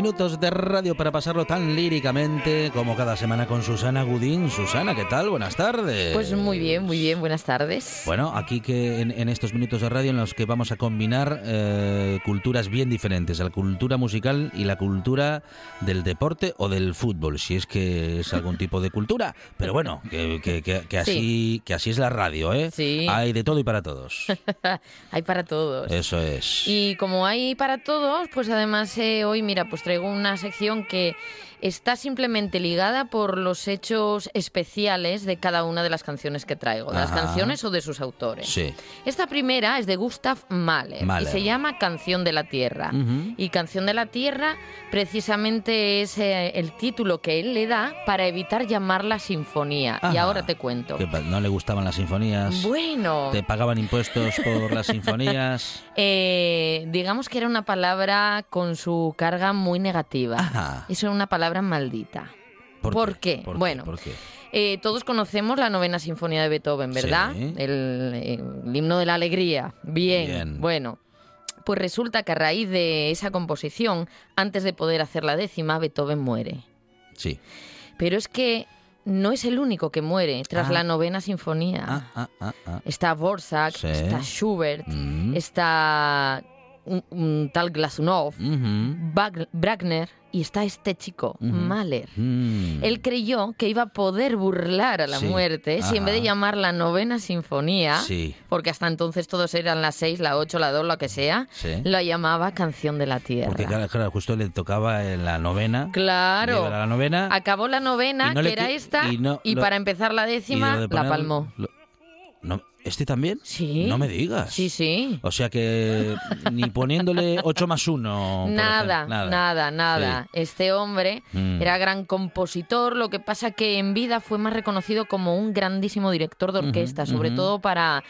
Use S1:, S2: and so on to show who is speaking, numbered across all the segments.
S1: Minutos de radio para pasarlo tan líricamente como cada semana con Susana Gudín. Susana, ¿qué tal? Buenas tardes.
S2: Pues muy bien, muy bien, buenas tardes.
S1: Bueno, aquí que en, en estos minutos de radio en los que vamos a combinar eh, culturas bien diferentes, la cultura musical y la cultura del deporte o del fútbol, si es que es algún tipo de cultura. Pero bueno, que, que- que- que así, que así es la radio, ¿eh?
S2: Sí.
S1: Hay de todo y para todos.
S2: hay para todos.
S1: Eso es.
S2: Y como hay para todos, pues además eh, hoy, mira, pues traigo una sección que está simplemente ligada por los hechos especiales de cada una de las canciones que traigo, de las
S1: Ajá.
S2: canciones o de sus autores.
S1: Sí.
S2: Esta primera es de Gustav Mahler,
S1: Mahler.
S2: y se llama Canción de la Tierra.
S1: Ujú.
S2: Y Canción de la Tierra precisamente es eh, el título que él le da para evitar llamarla sinfonía. Y
S1: Ajá.
S2: ahora te cuento.
S1: Que no le gustaban las sinfonías.
S2: Bueno,
S1: Te pagaban impuestos por las sinfonías.
S2: eh, digamos que era una palabra con su carga muy negativa.
S1: Ajá.
S2: Eso era una palabra maldita.
S1: ¿Por,
S2: ¿Por qué?
S1: ¿Por
S2: Bueno.
S1: ¿Por qué?
S2: Eh, todos conocemos la novena sinfonía de Beethoven, ¿verdad?
S1: Sí.
S2: El, el himno de la alegría. Bien.
S1: Bien.
S2: Bueno. Pues resulta que a raíz de esa composición, antes de poder hacer la décima, Beethoven muere.
S1: Sí.
S2: Pero es que no es el único que muere tras
S1: Ah.
S2: la novena sinfonía.
S1: Ah, ah, ah, ah.
S2: Está Borsak,
S1: Sí.
S2: está Schubert,
S1: Mm.
S2: está un, un tal. Bag- Wagner y está este chico. Mahler.
S1: Mm.
S2: Él creyó que iba a poder burlar a la
S1: Sí,
S2: muerte si en vez de llamar la novena sinfonía,
S1: Sí.
S2: porque hasta entonces todos eran las seis, la ocho, la dos, lo que sea,
S1: Sí.
S2: la llamaba Canción de la Tierra.
S1: Porque claro, justo le tocaba en la novena.
S2: Claro.
S1: La novena.
S2: Acabó la novena,
S1: no
S2: que era esta,
S1: y
S2: y,
S1: no- lo-
S2: para empezar la décima, la palmó.
S1: lo- no, ¿Este también?
S2: Sí.
S1: No me digas.
S2: Sí, sí.
S1: O sea que ni poniéndole 8 más 1.
S2: Nada, nada, nada, Este hombre
S1: Mm.
S2: era gran compositor, lo que pasa que en vida fue más reconocido como un grandísimo director de orquesta, sobre todo para,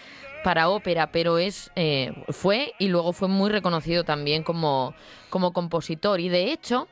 S2: para ópera, pero es eh, fue y luego fue muy reconocido también como, como compositor. Y de hecho,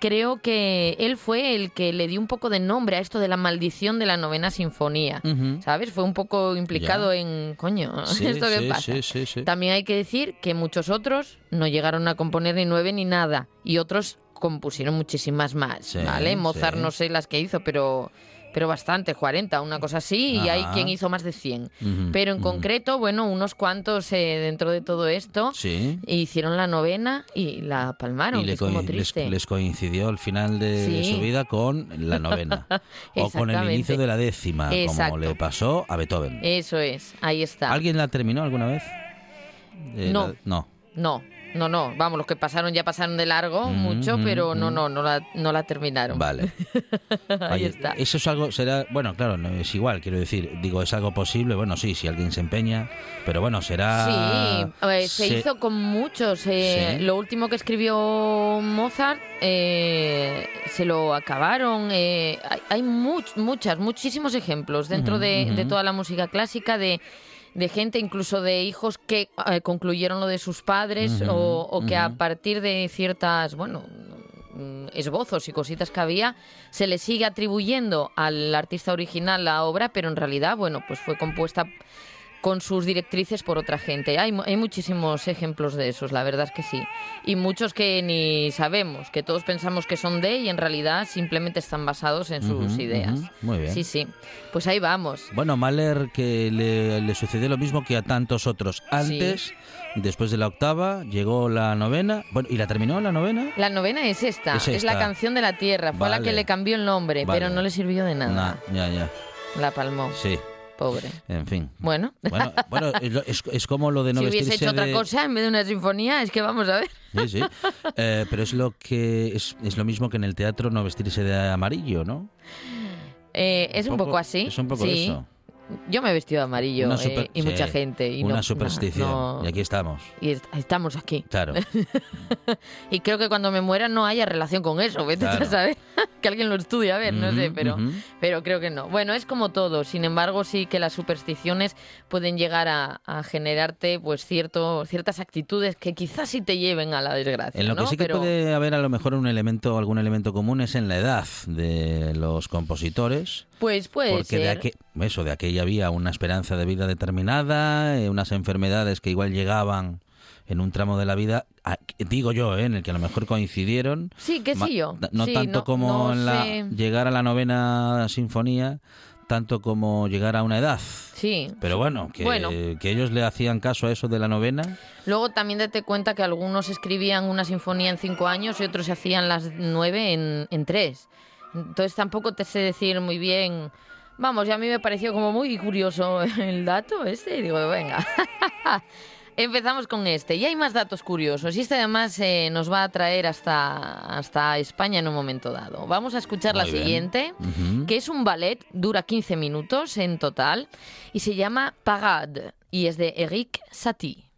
S2: creo que él fue el que le dio un poco de nombre a esto de la maldición de la novena sinfonía. ¿Sabes? Fue un poco implicado en, coño,
S1: Sí,
S2: ¿esto
S1: sí,
S2: pasa?
S1: sí, sí, sí.
S2: También hay que decir que muchos otros no llegaron a componer ni nueve ni nada y otros compusieron muchísimas más, ¿vale? Mozart no sé las que hizo, pero pero bastante, 40, una cosa así, y hay quien hizo más de 100.
S1: Ujú,
S2: Pero en concreto, bueno, unos cuantos eh, dentro de todo esto
S1: Sí.
S2: hicieron la novena y la palmaron,
S1: y
S2: que es como
S1: les, coincidió el final de
S2: Sí.
S1: su vida con la novena. o con el inicio de la décima, como le pasó a Beethoven.
S2: Eso es, ahí está.
S1: ¿Alguien la terminó alguna vez? Eh,
S2: No.
S1: la- no.
S2: No, no, no, vamos, los que pasaron ya pasaron de largo
S1: Mm,
S2: mucho,
S1: mm,
S2: pero no,
S1: mm.
S2: no, no la, no la terminaron.
S1: Vale.
S2: ahí
S1: Oye,
S2: está.
S1: Eso es algo, será, bueno, claro, no es igual, quiero decir, digo, es algo posible, bueno, sí, si alguien se empeña, pero bueno, será...
S2: Sí, se,
S1: se-
S2: hizo con muchos. eh,
S1: Sí.
S2: Lo último que escribió Mozart eh, se lo acabaron. eh, hay hay much- muchas, muchísimos ejemplos dentro de, de toda la música clásica de de gente, incluso de hijos que eh, concluyeron lo de sus padres o, o que a partir de ciertas, bueno, mm, esbozos y cositas que había, se le sigue atribuyendo al artista original la obra, pero en realidad, bueno, pues fue compuesta con sus directrices por otra gente. Hay, hay muchísimos ejemplos de esos, la verdad es que sí. Y muchos que ni sabemos, que todos pensamos que son de y en realidad simplemente están basados en sus ideas.
S1: muy bien.
S2: Sí, sí. Pues ahí vamos.
S1: Bueno, Mahler que le, le sucedió lo mismo que a tantos otros. Antes, después de la octava, llegó la novena. Bueno, ¿y la terminó la novena?
S2: La novena es esta,
S1: Es
S2: es, la canción de la tierra. Fue a la que le cambió el nombre,
S1: Vale.
S2: pero no le sirvió de nada.
S1: Nah, ya, ya.
S2: La palmó,
S1: Sí,
S2: pobre.
S1: en fin.
S2: Bueno,
S1: Bueno, bueno es, es- como lo de no
S2: si hubiese
S1: vestirse
S2: hecho otra
S1: de-
S2: cosa en vez de una sinfonía, es que vamos a ver.
S1: Sí, sí. Eh, pero es lo que es, es lo mismo que en el teatro no vestirse de amarillo, ¿no?
S2: Eh, es un poco, así.
S1: Es un poco
S2: sí.
S1: eso.
S2: Yo me he vestido de amarillo eh, y
S1: sí,
S2: mucha gente. Y
S1: una
S2: no-
S1: superstición.
S2: no-
S1: Y aquí estamos.
S2: y est- estamos aquí.
S1: Claro.
S2: Y creo que cuando me muera no haya relación con eso, vete a saber. que alguien lo estudie, a ver, no sé, pero, pero creo que no. Bueno, es como todo. Sin embargo, sí que las supersticiones pueden llegar a, a generarte pues cierto, ciertas actitudes que quizás sí te lleven a la desgracia.
S1: En lo
S2: ¿no?
S1: que sí que
S2: Pero-
S1: puede haber a lo mejor un elemento, algún elemento común es en la edad de los compositores.
S2: Pues puede
S1: porque de, aqu- eso, de aquella había una esperanza de vida determinada, eh, unas enfermedades que igual llegaban en un tramo de la vida, a- digo yo, eh, en el que a lo mejor coincidieron.
S2: Sí,
S1: Ma-
S2: sí yo.
S1: No
S2: Sí,
S1: tanto
S2: no-
S1: como
S2: no
S1: en la,
S2: sé.
S1: llegar a la novena sinfonía, tanto como llegar a una edad.
S2: Sí.
S1: Pero bueno que,
S2: Bueno.
S1: que ellos le hacían caso a eso de la novena.
S2: Luego también date cuenta que algunos escribían una sinfonía en cinco años y otros hacían las nueve en, en tres. Entonces tampoco te sé decir muy bien. Vamos, y a mí me pareció como muy curioso el dato este. Y digo, venga. Empezamos con este. Y hay más datos curiosos. Y este además eh, nos va a traer hasta, hasta España en un momento dado. Vamos a escuchar la
S1: bien.
S2: siguiente, que es un ballet, dura 15 minutos en total, y se llama Parade, y es de Eric Satie.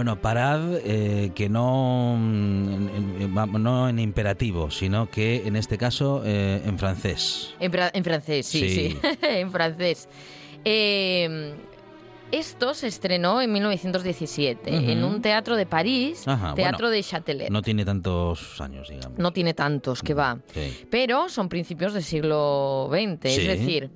S1: Bueno, parad eh, que no, mm, no en imperativo, sino que en este caso eh, en francés.
S2: En, fra- en francés, sí, sí,
S1: Sí.
S2: en francés. Eh, esto se estrenó en 1917
S1: Ujú.
S2: en un teatro de París,
S1: Ajá,
S2: Teatro
S1: bueno.
S2: de Châtelet.
S1: No tiene tantos años, digamos.
S2: No tiene tantos que va.
S1: Sí.
S2: Pero son principios del siglo XX,
S1: Sí.
S2: es decir,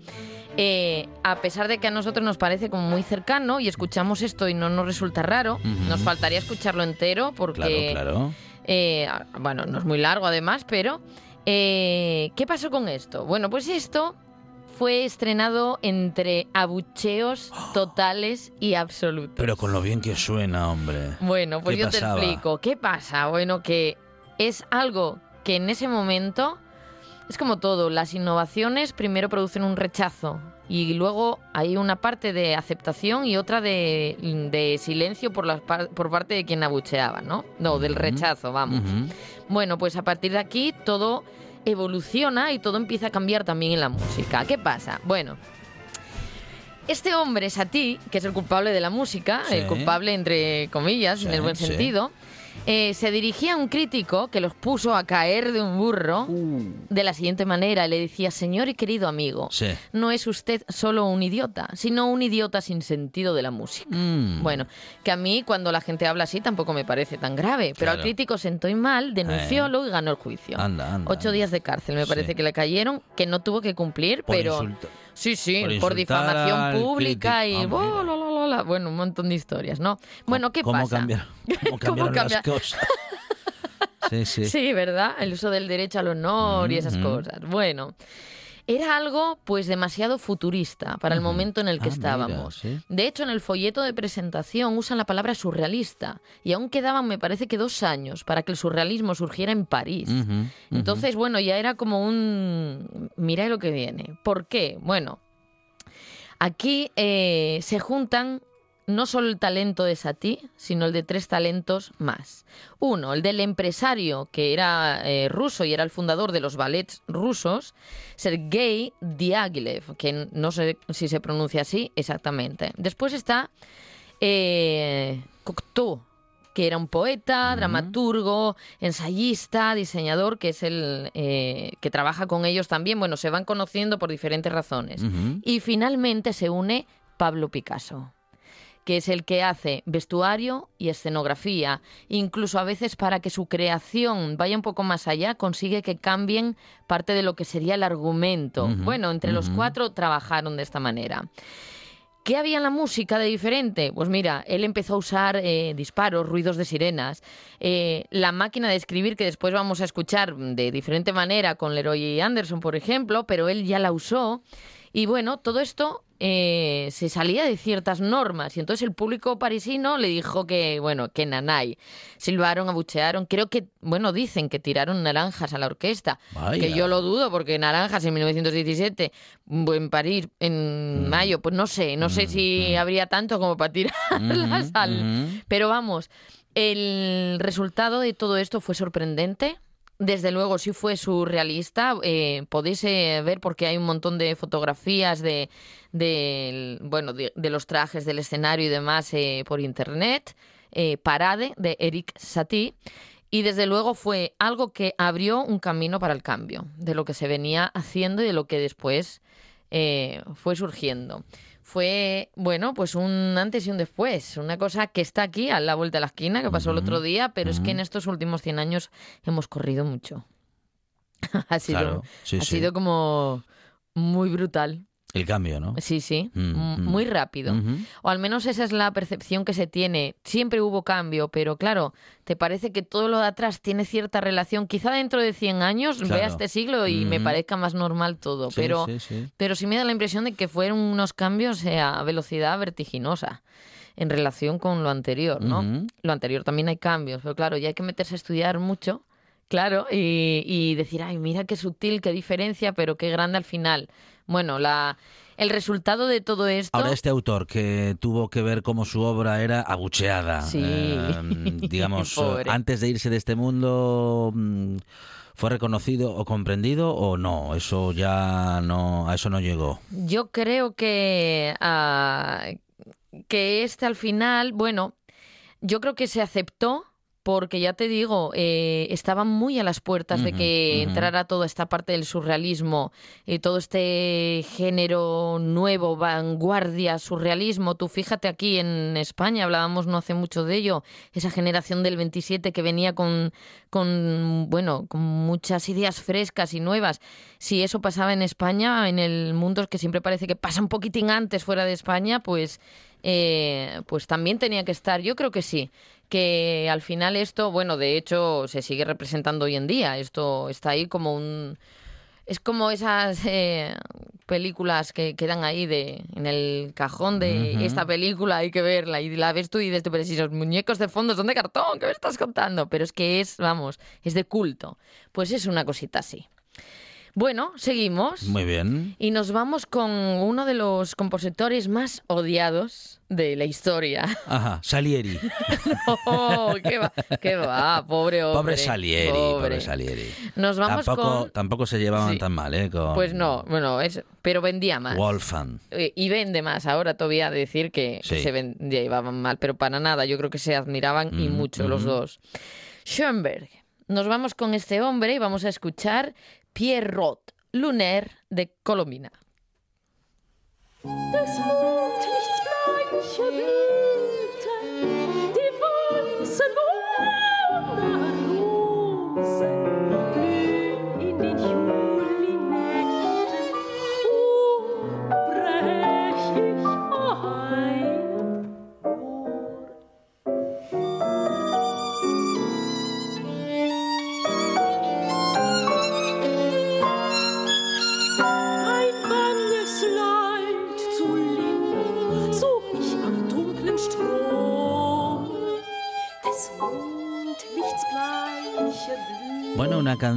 S2: eh, a pesar de que a nosotros nos parece como muy cercano y escuchamos esto y no nos resulta raro, nos faltaría escucharlo entero porque,
S1: Claro, claro.
S2: eh, bueno, no es muy largo además, pero eh, ¿qué pasó con esto? Bueno, pues esto fue estrenado entre abucheos totales y absolutos.
S1: Pero con lo bien que suena, hombre.
S2: Bueno, pues
S1: ¿Qué
S2: yo
S1: pasaba?
S2: te explico. ¿Qué pasa? Bueno, que es algo que en ese momento es como todo. Las innovaciones primero producen un rechazo y luego hay una parte de aceptación y otra de, de silencio por, parte de quien abucheaba, ¿no? No, del rechazo, vamos. Bueno, pues a partir de aquí todo evoluciona y todo empieza a cambiar también en la música. ¿Qué pasa? Bueno, este hombre, Satie, que es el culpable de la música,
S1: Sí.
S2: el culpable entre comillas, en el buen
S1: sí.
S2: sentido, eh, se dirigía a un crítico que los puso a caer de un burro de la siguiente manera. Le decía, señor y querido amigo,
S1: Sí.
S2: no es usted solo un idiota, sino un idiota sin sentido de la música.
S1: Mm.
S2: Bueno, que a mí cuando la gente habla así tampoco me parece tan grave, pero al crítico sentó y mal, denunciólo y ganó el juicio.
S1: Anda, anda.
S2: Ocho días de cárcel me
S1: Sí.
S2: parece que le cayeron, que no tuvo que cumplir,
S1: Por
S2: pero...
S1: insulto.
S2: Sí, sí,
S1: por
S2: difamación pública y...
S1: Mira.
S2: la, la, la, la. Bueno, un montón de historias, ¿no? Bueno, ¿qué
S1: ¿Cómo
S2: pasa?
S1: cambiaron, cómo
S2: ¿Cómo
S1: cambiaron las
S2: cambia-
S1: cosas? Sí, sí.
S2: Sí, ¿verdad? El uso del derecho al honor y esas cosas. Bueno, era algo pues demasiado futurista para el momento en el que
S1: Ah, mira,
S2: estábamos.
S1: sí.
S2: De hecho, en el folleto de presentación usan la palabra surrealista y aún quedaban, me parece que dos años para que el surrealismo surgiera en París. Entonces, bueno, ya era como un... Mira lo que viene. ¿Por qué? Bueno, aquí eh, se juntan no solo el talento de Satie, sino el de tres talentos más. Uno, el del empresario, que era eh, ruso y era el fundador de los ballets rusos, Sergei Diaghilev, que no sé si se pronuncia así exactamente. Después está eh, Cocteau, que era un poeta, dramaturgo, ensayista, diseñador, que es el eh, que trabaja con ellos también. Bueno, se van conociendo por diferentes razones. Y finalmente se une Pablo Picasso que es el que hace vestuario y escenografía. Incluso a veces para que su creación vaya un poco más allá, consigue que cambien parte de lo que sería el argumento. Bueno, entre los cuatro trabajaron de esta manera. ¿Qué había en la música de diferente? Pues mira, él empezó a usar eh, disparos, ruidos de sirenas, eh, la máquina de escribir que después vamos a escuchar de diferente manera con Leroy Anderson, por ejemplo, pero él ya la usó. Y bueno, todo esto eh, se salía de ciertas normas y entonces el público parisino le dijo que, bueno, que nanay. Silbaron, abuchearon, creo que, bueno, dicen que tiraron naranjas a la orquesta,
S1: Vaya.
S2: que yo lo dudo porque naranjas en 1917 en París en
S1: Mm.
S2: mayo, pues no sé, no sé si habría tanto como para tirarlas al... Pero vamos, el resultado de todo esto fue sorprendente. Desde luego sí fue surrealista. Eh, podéis eh, ver porque hay un montón de fotografías de, bueno, de, de los trajes del escenario y demás eh, por internet. Eh, Parade de Eric Satie. Y desde luego fue algo que abrió un camino para el cambio de lo que se venía haciendo y de lo que después eh, fue surgiendo. Fue, bueno, pues un antes y un después. Una cosa que está aquí a la vuelta de la esquina, que pasó el otro día, pero es que en estos últimos 100 años hemos corrido mucho. ha sido,
S1: Claro, sí,
S2: ha
S1: sí.
S2: sido como muy brutal.
S1: El cambio, ¿no?
S2: Sí, sí,
S1: Mm, mm.
S2: muy rápido. O al menos esa es la percepción que se tiene. Siempre hubo cambio, pero claro, te parece que todo lo de atrás tiene cierta relación. Quizá dentro de 100 años
S1: Claro.
S2: vea este siglo y me parezca más normal todo,
S1: Sí,
S2: pero,
S1: sí, sí.
S2: pero sí me da la impresión de que fueron unos cambios eh, a velocidad vertiginosa en relación con lo anterior, ¿no? Lo anterior también hay cambios, pero claro, ya hay que meterse a estudiar mucho, claro, y, y decir, ay, mira qué sutil, qué diferencia, pero qué grande al final. Bueno, la, el resultado de todo esto...
S1: Ahora este autor que tuvo que ver cómo su obra era abucheada,
S2: Sí.
S1: eh, digamos,
S2: Pobre.
S1: antes de irse de este mundo, mm, ¿fue reconocido o comprendido o no? Eso ya no, a eso no llegó.
S2: Yo creo que, ah, que este al final, bueno, yo creo que se aceptó porque ya te digo, eh, estaban muy a las puertas de que entrara toda esta parte del surrealismo y todo este género nuevo, vanguardia, surrealismo. Tú fíjate aquí en España, hablábamos no hace mucho de ello, esa generación del 27 que venía con, con bueno, con muchas ideas frescas y nuevas. Si eso pasaba en España, en el mundo que siempre parece que pasa un poquitín antes fuera de España, pues, eh, pues también tenía que estar. Yo creo que sí, que al final esto, bueno, de hecho se sigue representando hoy en día. Esto está ahí como un es como esas eh, películas que quedan ahí de en el cajón de esta película, hay que verla y la ves tú y dices, pero si los muñecos de fondo son de cartón, ¿qué me estás contando? Pero es que es, vamos, es de culto. Pues es una cosita así. Bueno, seguimos.
S1: Muy bien.
S2: Y nos vamos con uno de los compositores más odiados de la historia.
S1: Ajá, Salieri.
S2: ¡Oh, qué va! ¡Qué va! Pobre hombre.
S1: Pobre Salieri,
S2: pobre.
S1: pobre Salieri.
S2: Nos vamos
S1: tampoco,
S2: con...
S1: tampoco se llevaban
S2: Sí.
S1: tan mal, ¿eh? Con
S2: Pues no, bueno, es, pero vendía más.
S1: Wolfgang.
S2: Eh, Y vende más ahora todavía decir que,
S1: Sí.
S2: se llevaban mal, pero para nada, yo creo que se admiraban y
S1: Mm,
S2: mucho los
S1: ujú.
S2: dos. Schoenberg. Nos vamos con este hombre y vamos a escuchar Pierre Roth, Lunaire de
S3: Blüten,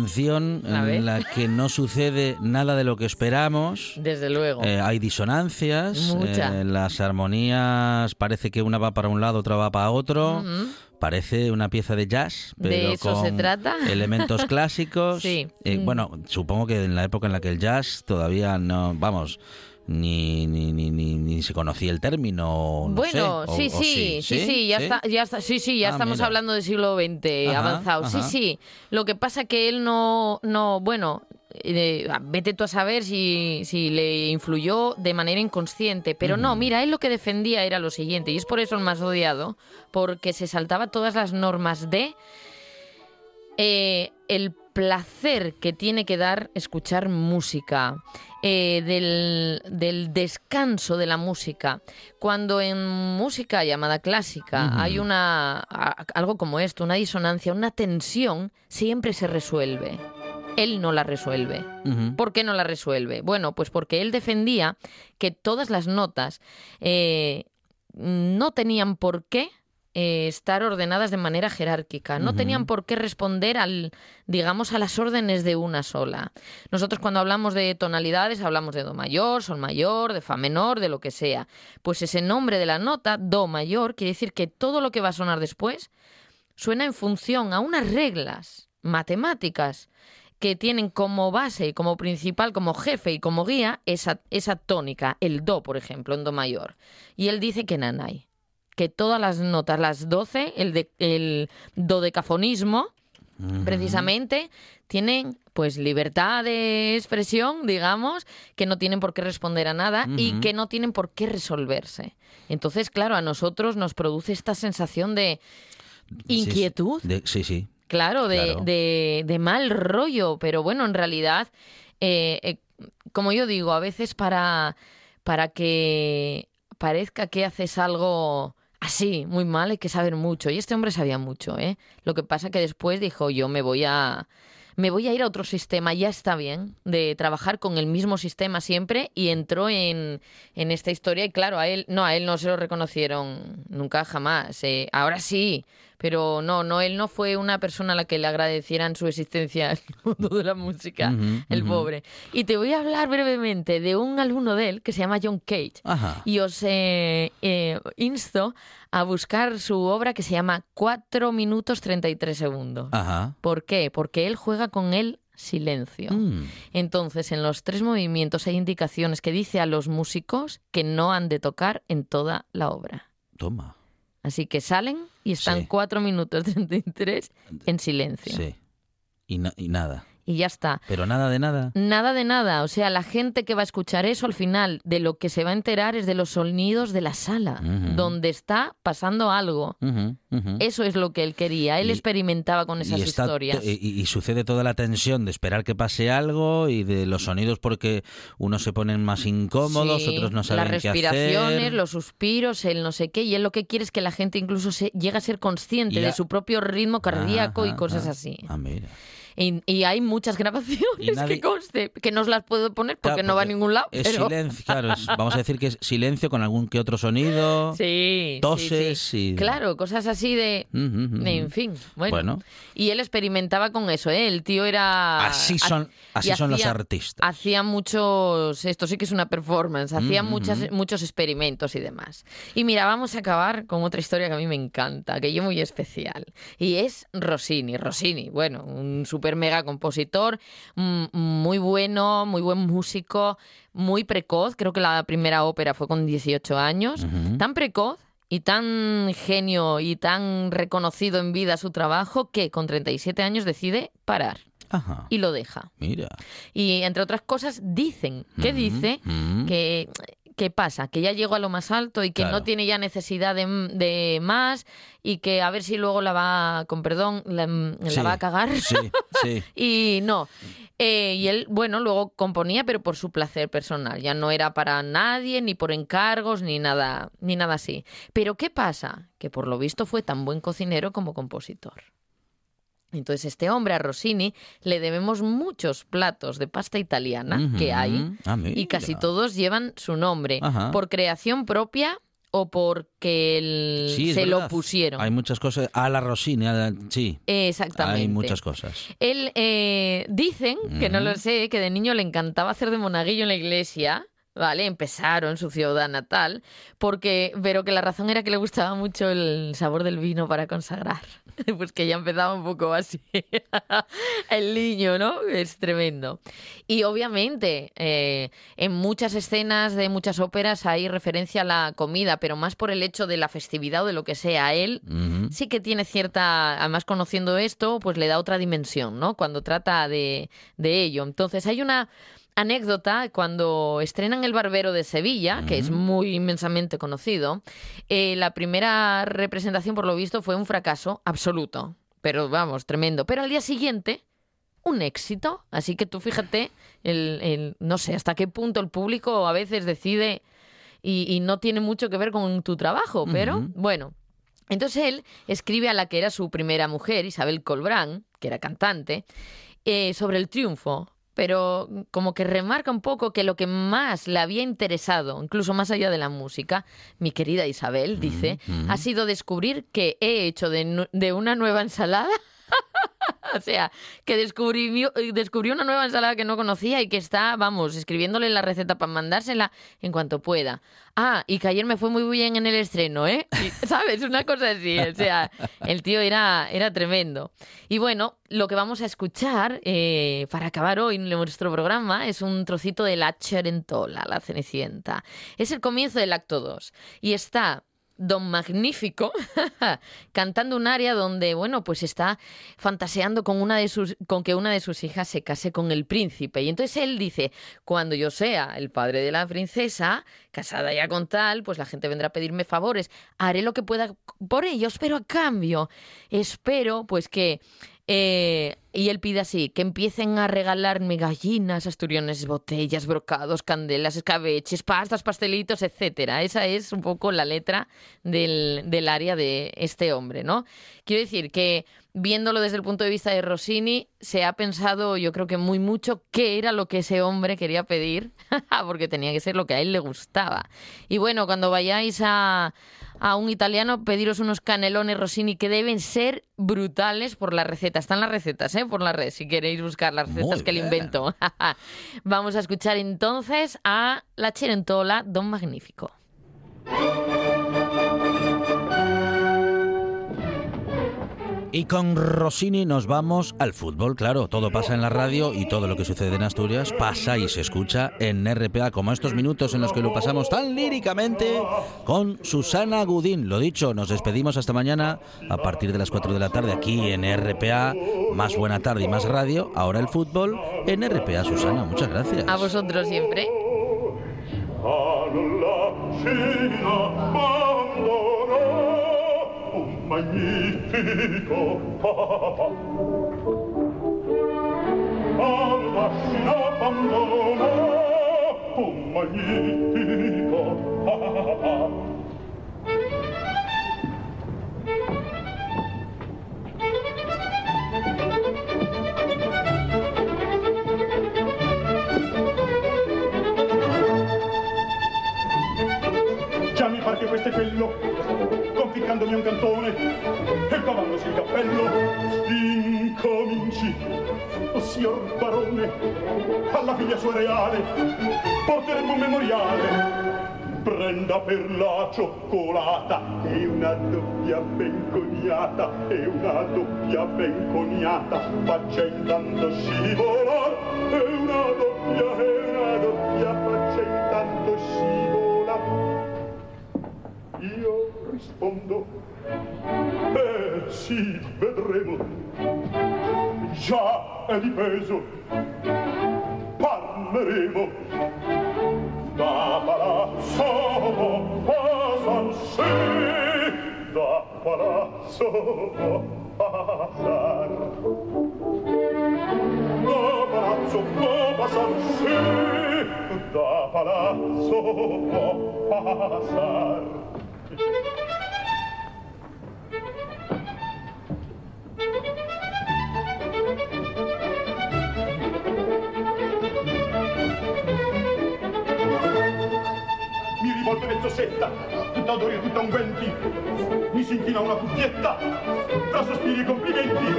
S1: canción en la que no sucede nada de lo que esperamos.
S2: Desde luego.
S1: Eh, hay disonancias, eh, las armonías parece que una va para un lado, otra va para otro.
S2: Ujú.
S1: Parece una pieza de jazz,
S2: ¿De
S1: pero
S2: eso
S1: con
S2: se trata?
S1: elementos clásicos.
S2: Sí.
S1: Eh,
S2: Mm.
S1: bueno, supongo que en la época en la que el jazz todavía no, vamos, ni, ni, ni, ni, ni se conocía el término. no
S2: bueno, sí, sí, sí, sí, ya está, ya está, sí, sí, ya
S1: Ah,
S2: estamos hablando del siglo XX avanzado. Sí, sí. Lo que pasa que él no, no, bueno, eh, vete tú a saber si, si le influyó de manera inconsciente, pero no, mira, él lo que defendía era lo siguiente y es por eso el más odiado, porque se saltaba todas las normas de eh, el placer que tiene que dar escuchar música, eh, del, del descanso de la música. Cuando en música llamada clásica hay una algo como esto, una disonancia, una tensión, siempre se resuelve. Él no la resuelve. ¿Por qué no la resuelve? Bueno, pues porque él defendía que todas las notas eh, no tenían por qué eh, estar ordenadas de manera jerárquica, no tenían por qué responder al, digamos, a las órdenes de una sola. Nosotros cuando hablamos de tonalidades hablamos de do mayor, sol mayor, de fa menor, de lo que sea. Pues ese nombre de la nota, do mayor, quiere decir que todo lo que va a sonar después suena en función a unas reglas matemáticas que tienen como base, como principal, como jefe y como guía esa, esa tónica, el do, por ejemplo, en do mayor. Y él dice que nanay, que todas las notas, las 12, el, de, el dodecafonismo, precisamente, tienen pues libertad de expresión, digamos, que no tienen por qué responder a nada y que no tienen por qué resolverse. Entonces, claro, a nosotros nos produce esta sensación de
S1: sí.
S2: inquietud.
S1: De- sí, sí.
S2: Claro, de,
S1: Claro.
S2: De, de mal rollo, pero bueno, en realidad, eh, eh, como yo digo, a veces para, para que parezca que haces algo así, muy mal, hay que saber mucho. Y este hombre sabía mucho, ¿eh? Lo que pasa que después dijo, yo me voy a... Me voy a ir a otro sistema, ya está bien, de trabajar con el mismo sistema siempre y entró en, en esta historia y claro, a él no, a él no se lo reconocieron nunca jamás. eh, ahora sí, pero no, no, él no fue una persona a la que le agradecieran su existencia en el mundo de la música, el pobre. Y te voy a hablar brevemente de un alumno de él que se llama John Cage.
S1: Ajá.
S2: Y os eh, eh, insto a buscar su obra que se llama 4 minutos 33 segundos.
S1: Ajá.
S2: ¿Por qué? Porque él juega con el silencio.
S1: Mm.
S2: Entonces, en los tres movimientos hay indicaciones que dice a los músicos que no han de tocar en toda la obra.
S1: Toma.
S2: Así que salen y están
S1: Sí.
S2: 4 minutos 33 en silencio.
S1: Sí. Y, na- y nada.
S2: Y ya está.
S1: Pero nada de nada.
S2: Nada de nada. O sea, la gente que va a escuchar eso al final, de lo que se va a enterar es de los sonidos de la sala, donde está pasando algo. Eso es lo que él quería. Él
S1: Y-
S2: experimentaba con esas
S1: y, está
S2: historias.
S1: to- y, y sucede toda la tensión de esperar que pase algo y de los sonidos porque unos se ponen más incómodos,
S2: Sí,
S1: otros no saben
S2: Las
S1: qué
S2: respiraciones,
S1: hacer.
S2: los suspiros, el no sé qué, y él lo que quiere es que la gente incluso se, llegue a ser consciente de su propio ritmo cardíaco y cosas
S1: ajá.
S2: así.
S1: Ah, mira.
S2: Y, y hay muchas grabaciones
S1: nadie-
S2: que conste, que no os las puedo poner porque
S1: Claro,
S2: no va a ningún lado.
S1: Es
S2: pero...
S1: silencio, claro. es- vamos a decir que es silencio con algún que otro sonido.
S2: Sí, sí,
S1: Toses
S2: sí.
S1: y-
S2: Claro, cosas así de...
S1: Ujú, ujú, ujú.
S2: En fin, bueno.
S1: Bueno.
S2: Y él experimentaba con eso, ¿eh? El tío era...
S1: Así son, así son los
S2: hacía-
S1: artistas.
S2: Hacía muchos... Esto sí que es una performance. Hacía
S1: Mm,
S2: muchas,
S1: ujú.
S2: muchos experimentos y demás. Y mira, vamos a acabar con otra historia que a mí me encanta, que yo muy especial. Y es Rossini. Rossini, bueno, un super mega compositor, mm, muy bueno, muy buen músico, muy precoz. Creo que la primera ópera fue con 18 años. Tan precoz y tan genio y tan reconocido en vida su trabajo que con 37 años decide parar
S1: Ajá.
S2: y lo deja.
S1: Mira.
S2: Y entre otras cosas dicen, ¿qué
S1: Ujú,
S2: dice? Que ¿Qué pasa? Que ya llegó a lo más alto y que
S1: Claro.
S2: no tiene ya necesidad de, de más y que a ver si luego la va, con perdón, la, la
S1: Sí,
S2: va a cagar.
S1: Sí, sí.
S2: Y no. Eh, y él, bueno, luego componía, pero por su placer personal. Ya no era para nadie, ni por encargos, ni nada, ni nada así. Pero ¿qué pasa? Que por lo visto fue tan buen cocinero como compositor. Entonces, este hombre, a Rossini, le debemos muchos platos de pasta italiana que hay.
S1: Ah,
S2: Y casi todos llevan su nombre.
S1: Ajá.
S2: Por creación propia o porque el-
S1: Sí,
S2: se lo pusieron.
S1: Hay muchas cosas. A la Rosini, a la- sí.
S2: Exactamente.
S1: Hay muchas cosas.
S2: Él, eh, dicen, que no lo sé, que de niño le encantaba hacer de monaguillo en la iglesia, ¿vale? Empezaron su ciudad natal, porque, pero que la razón era que le gustaba mucho el sabor del vino para consagrar. Pues que ya empezaba un poco así. el niño, ¿no? Es tremendo. Y obviamente, eh, en muchas escenas de muchas óperas hay referencia a la comida, pero más por el hecho de la festividad o de lo que sea. Él
S1: Ujú.
S2: sí que tiene cierta, además conociendo esto, pues le da otra dimensión, ¿no? Cuando trata de, de ello. Entonces hay una anécdota cuando estrenan El Barbero de Sevilla, que es muy inmensamente conocido. eh, la primera representación, por lo visto, fue un fracaso absoluto, pero vamos, tremendo. Pero al día siguiente un éxito. Así que tú fíjate, el, el- no sé hasta qué punto el público a veces decide y, y no tiene mucho que ver con tu trabajo, pero bueno. Entonces él escribe a la que era su primera mujer, Isabel Colbrán, que era cantante, eh, sobre el triunfo, pero como que remarca un poco que lo que más le había interesado, incluso más allá de la música, mi querida Isabel, dice, ha sido descubrir que he hecho de, de una nueva ensalada o sea, que descubrió, descubrió una nueva ensalada que no conocía y que está, vamos, escribiéndole la receta para mandársela en cuanto pueda. Ah, y que ayer me fue muy bien en el estreno, ¿eh? ¿Sabes? Una cosa así. O sea, el tío era, era tremendo. Y bueno, lo que vamos a escuchar eh, para acabar hoy nuestro programa es un trocito de la Cherentola, la Cenicienta. Es el comienzo del acto 2. Y está Don Magnífico cantando un área donde, bueno, pues está fantaseando con una de sus con que una de sus hijas se case con el príncipe. Y entonces él dice, cuando yo sea el padre de la princesa, casada ya con tal, pues la gente vendrá a pedirme favores, haré lo que pueda por ellos, pero a cambio espero pues que eh, y él pide así, que empiecen a regalarme gallinas, asturiones, botellas, brocados, candelas, escabeches, pastas, pastelitos, etcétera. Esa es un poco la letra del, del área de este hombre, ¿no? Quiero decir que viéndolo desde el punto de vista de Rossini, se ha pensado, yo creo que muy mucho, qué era lo que ese hombre quería pedir, porque tenía que ser lo que a él le gustaba. Y bueno, cuando vayáis a, a un italiano, pediros unos canelones Rossini que deben ser brutales por la receta. Están las recetas, ¿eh? Por la red, si queréis buscar las recetas
S1: Muy
S2: que le invento. Vamos a escuchar entonces a la Cherentola Don Magnífico.
S1: Y con Rossini nos vamos al fútbol, claro, todo pasa en la radio y todo lo que sucede en Asturias pasa y se escucha en RPA, como estos minutos en los que lo pasamos tan líricamente con Susana Gudín. Lo dicho, nos despedimos hasta mañana a partir de las 4 de la tarde aquí en RPA, más buena tarde y más radio, ahora el fútbol en RPA. Susana, muchas gracias.
S2: A vosotros siempre.
S4: magnifico papa. Alla scena abbandona un magnifico papa. Già mi par che questo è quello conficcandomi un cantone e cavandosi il cappello, incominci, o signor barone, alla figlia sua reale, porteremo un memoriale. Prenda per la cioccolata e una doppia ben coniata e una doppia ben coniata faccia intanto scivolar e una doppia rispondo. Eh sì vedremo. Già è di peso parleremo. Da palazzo a San Sì. Da palazzo a San da palazzo a San Sì. Da palazzo a San mi rivolto in mezzo a sé schietta, tutta odori e tutta unguenti. Mi si inchina una cuffietta, tra sospiri e complimenti.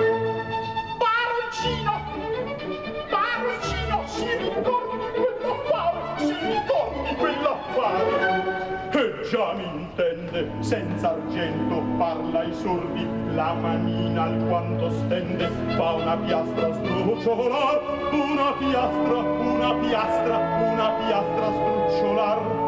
S4: Baroncino, baroncino, si ritorni quell'affare, si ritorni quell'affare. E già mi intende, senza argento parla ai sordi, la manina alquanto stende, fa una piastra strucciolar, una piastra, una piastra, una piastra strucciolar.